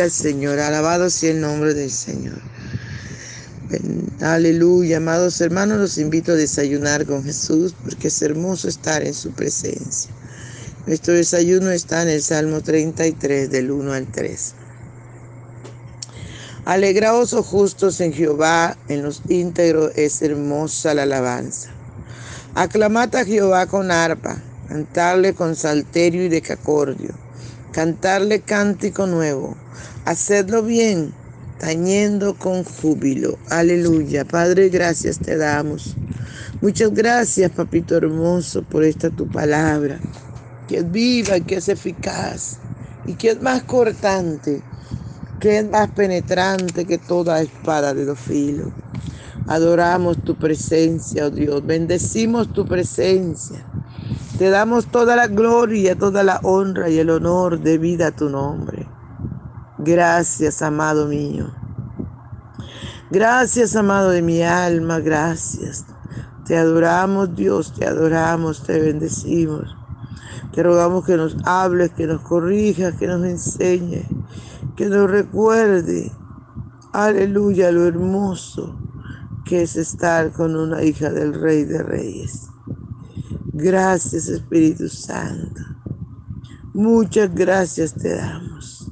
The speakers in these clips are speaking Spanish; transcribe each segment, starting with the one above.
Al Señor, alabado sea el nombre del Señor. Aleluya, amados hermanos, los invito a desayunar con Jesús porque es hermoso estar en su presencia. Nuestro desayuno está en el Salmo 33 del 1 al 3. Alegraos, oh justos, en Jehová, en los íntegros es hermosa la alabanza. Aclamad a Jehová con arpa, cantarle con salterio y decacordio, cantarle cántico nuevo, hacedlo bien, tañendo con júbilo. Aleluya. Padre, gracias te damos. Muchas gracias, papito hermoso, por esta tu palabra, que es viva, que es eficaz y que es más cortante que es más penetrante que toda espada de dos filos. Adoramos tu presencia, oh Dios. Bendecimos tu presencia. Te damos toda la gloria, toda la honra y el honor de vida a tu nombre. Gracias, amado mío. Gracias, amado de mi alma. Gracias. Te adoramos, Dios. Te adoramos, te bendecimos. Te rogamos que nos hables, que nos corrijas, que nos enseñes que nos recuerde, aleluya, lo hermoso que es estar con una hija del Rey de Reyes. Gracias Espíritu Santo. Muchas gracias te damos.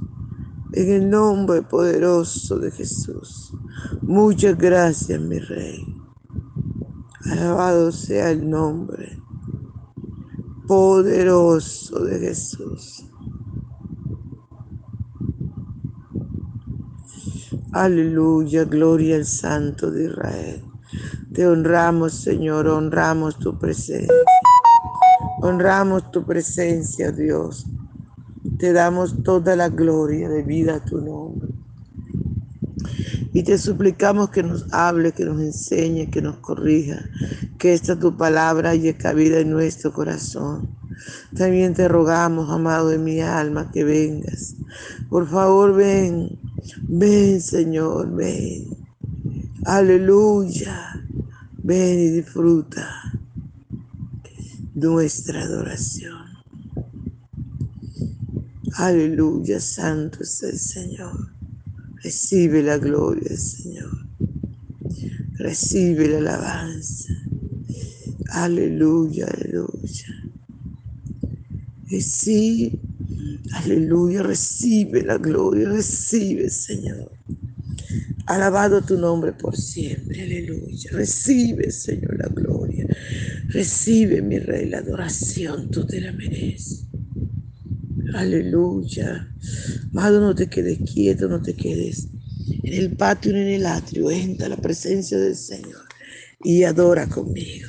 En el nombre poderoso de Jesús. Muchas gracias, mi Rey. Alabado sea el nombre poderoso de Jesús. Aleluya, gloria al Santo de Israel. Te honramos, Señor, honramos tu presencia. Honramos tu presencia, Dios. Te damos toda la gloria de vida a tu nombre. Y te suplicamos que nos hable, que nos enseñe, que nos corrija, que esta tu palabra haya cabida en nuestro corazón. También te rogamos, amado de mi alma, que vengas. Por favor, ven Ven, Señor, ven. Aleluya. Ven y disfruta nuestra adoración. Aleluya, santo es el Señor. Recibe la gloria Señor. Recibe la alabanza. Aleluya, aleluya. Recibe Aleluya, recibe la gloria, recibe, Señor. Alabado tu nombre por siempre, aleluya. Recibe, Señor, la gloria. Recibe, mi rey, la adoración, tú te la mereces. Aleluya. Amado, no te quedes quieto, no te quedes en el patio ni en el atrio. Entra la presencia del Señor y adora conmigo.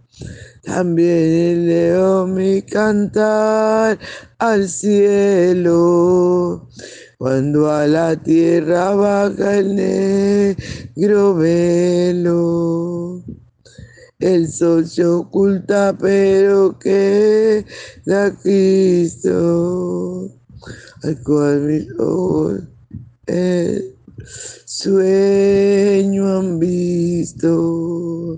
También leo mi cantar al cielo. Cuando a la tierra baja el negro velo. El sol se oculta, pero que da Cristo, al cual mis ojos el sueño han visto.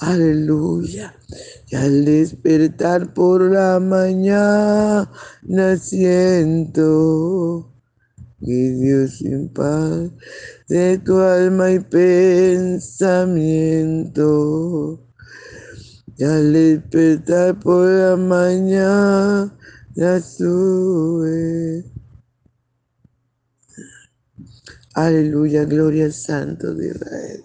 Aleluya. Y al despertar por la mañana siento que Dios sin paz de tu alma y pensamiento. Y al despertar por la mañana sube. Aleluya, gloria al Santo de Israel.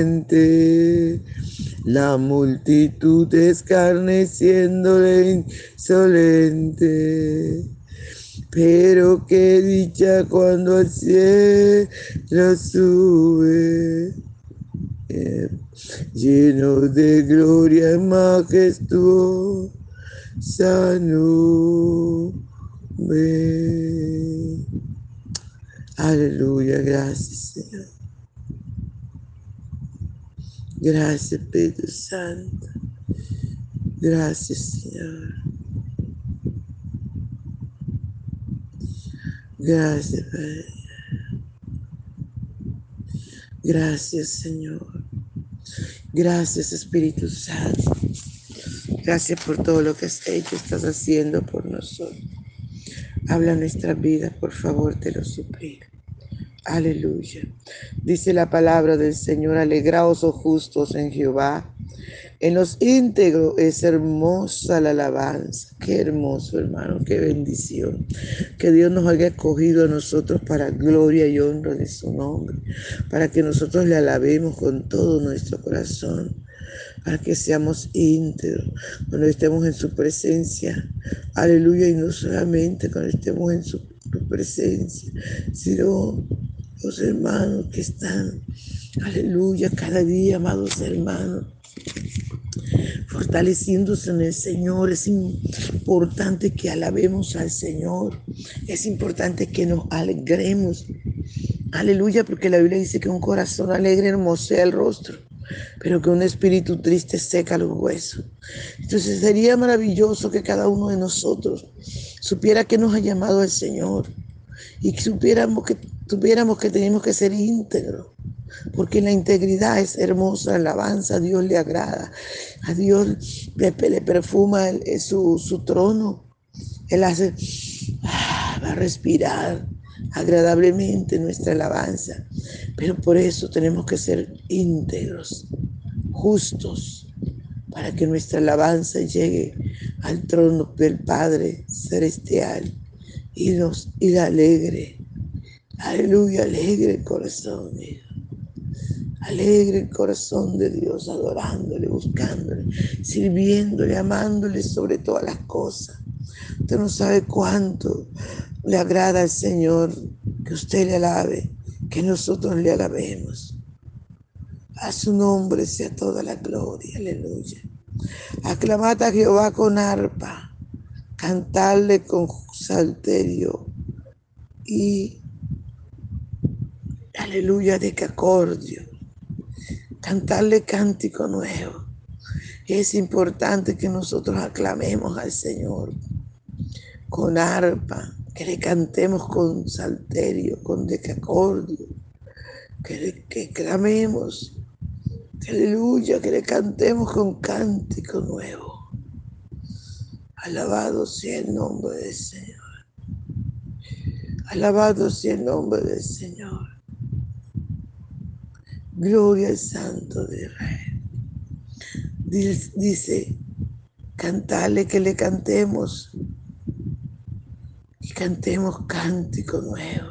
La multitud escarneciéndole insolente. Pero qué dicha cuando al cielo sube, lleno de gloria y majestuosa nube. Aleluya, gracias Señor. Gracias, Pedro Santo. Gracias, Señor. Gracias, Padre. Gracias, Señor. Gracias, Espíritu Santo. Gracias por todo lo que has hecho, estás haciendo por nosotros. Habla nuestra vida, por favor, te lo suplico. Aleluya. Dice la palabra del Señor, alegraos, oh justos en Jehová. En los íntegros es hermosa la alabanza. Qué hermoso, hermano, qué bendición. Que Dios nos haya escogido a nosotros para gloria y honra de su nombre, para que nosotros le alabemos con todo nuestro corazón para que seamos íntegros cuando estemos en su presencia. Aleluya, y no solamente cuando estemos en su presencia, sino los hermanos que están, aleluya, cada día, amados hermanos, fortaleciéndose en el Señor. Es importante que alabemos al Señor. Es importante que nos alegremos. Aleluya, porque la Biblia dice que un corazón alegre hermosea el rostro, pero que un espíritu triste seca los huesos. Entonces sería maravilloso que cada uno de nosotros supiera que nos ha llamado el Señor y que supiéramos que tuviéramos que tenemos que ser íntegros, porque la integridad es hermosa, la alabanza a Dios le agrada, a Dios le, perfuma su, su, trono, Él hace, ah, va a respirar agradablemente nuestra alabanza, pero por eso tenemos que ser íntegros, justos, para que nuestra alabanza llegue al trono del Padre celestial y nos y alegre Aleluya, alegre el corazón, Dios. Alegre el corazón de Dios, adorándole, buscándole, sirviéndole, amándole sobre todas las cosas. Usted no sabe cuánto le agrada al Señor que usted le alabe, que nosotros le alabemos. A su nombre sea toda la gloria, aleluya. Aclamad a Jehová con arpa, cantarle con salterio y aleluya, de cacordio, cantarle cántico nuevo. Es importante que nosotros aclamemos al Señor con arpa, que le cantemos con salterio, con decacordio, que le que clamemos, aleluya, que le cantemos con cántico nuevo. Alabado sea el nombre del Señor. Alabado sea el nombre del Señor. Gloria al Santo de Israel. Dice, cantarle que le cantemos. Y cantemos cántico nuevo.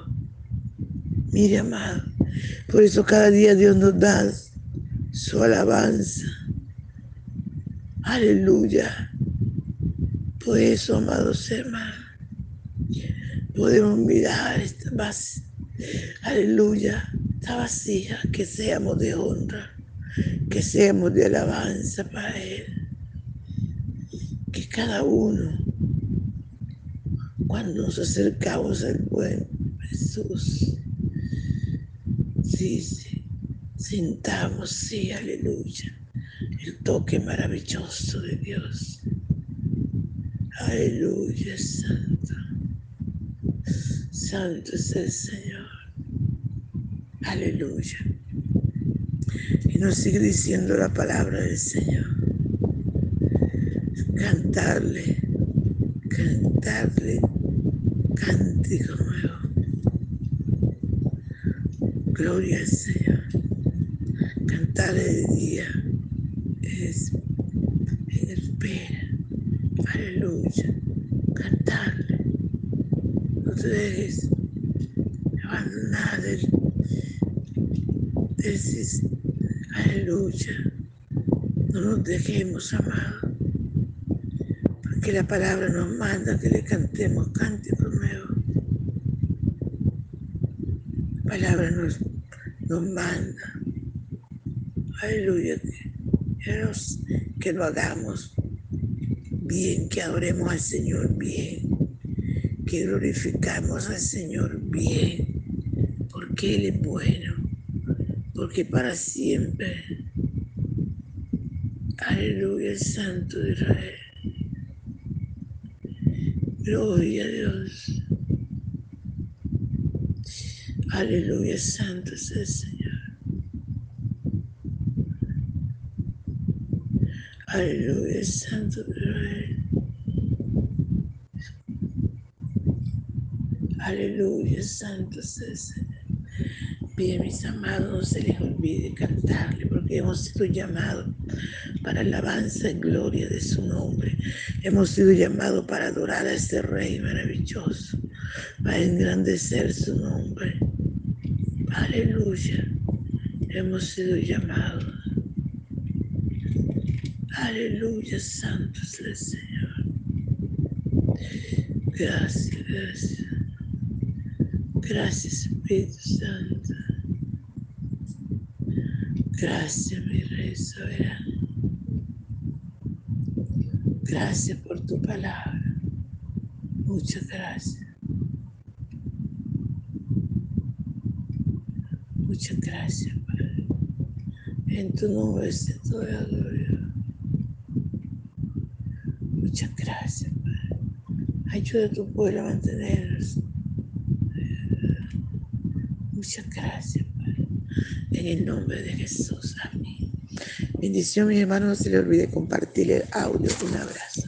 Mire, amado, por eso cada día Dios nos da su alabanza. Aleluya. Por eso, amados hermanos, podemos mirar esta base. Aleluya. Está vacía. Que seamos de honra. Que seamos de alabanza para Él. Que cada uno, cuando nos acercamos al buen Jesús, sí, sí, sintamos, sí, aleluya el toque maravilloso de Dios. Aleluya, Santo. Santo es el Señor. Aleluya. Y nos sigue diciendo la palabra del Señor. Cantarle, cantarle, cántico nuevo. Gloria al Señor. Cantarle de día es en espera. Aleluya. Cantarle. No te dejes abandonar del, del Aleluya. No nos dejemos, amado. Porque la palabra nos manda que le cantemos cántico nuevo. La palabra nos, nos manda. Aleluya que lo hagamos bien, que adoremos al Señor bien, que glorificamos al Señor bien, porque Él es bueno, porque para siempre. Aleluya, Santo de Israel. Gloria a Dios. Aleluya, Santo es el Señor. Aleluya, Santo Israel. Aleluya, Santo César. Bien, mis amados, no se les olvide cantarle, porque hemos sido llamados para alabanza y gloria de su nombre. Hemos sido llamados para adorar a ese Rey maravilloso, para engrandecer su nombre. Aleluya. Hemos sido llamados Aleluya, santo es el Señor. Gracias, gracias. Gracias, Espíritu Santo. Gracias, mi Rey soberano. Gracias por tu palabra. Muchas gracias. Muchas gracias, Padre. En tu nombre se toda gloria. Muchas gracias, Padre. Ayuda a tu pueblo a mantenernos. Muchas gracias, Padre. En el nombre de Jesús. Amén. Bendición, mis hermanos. No se le olvide compartir el audio. Un abrazo.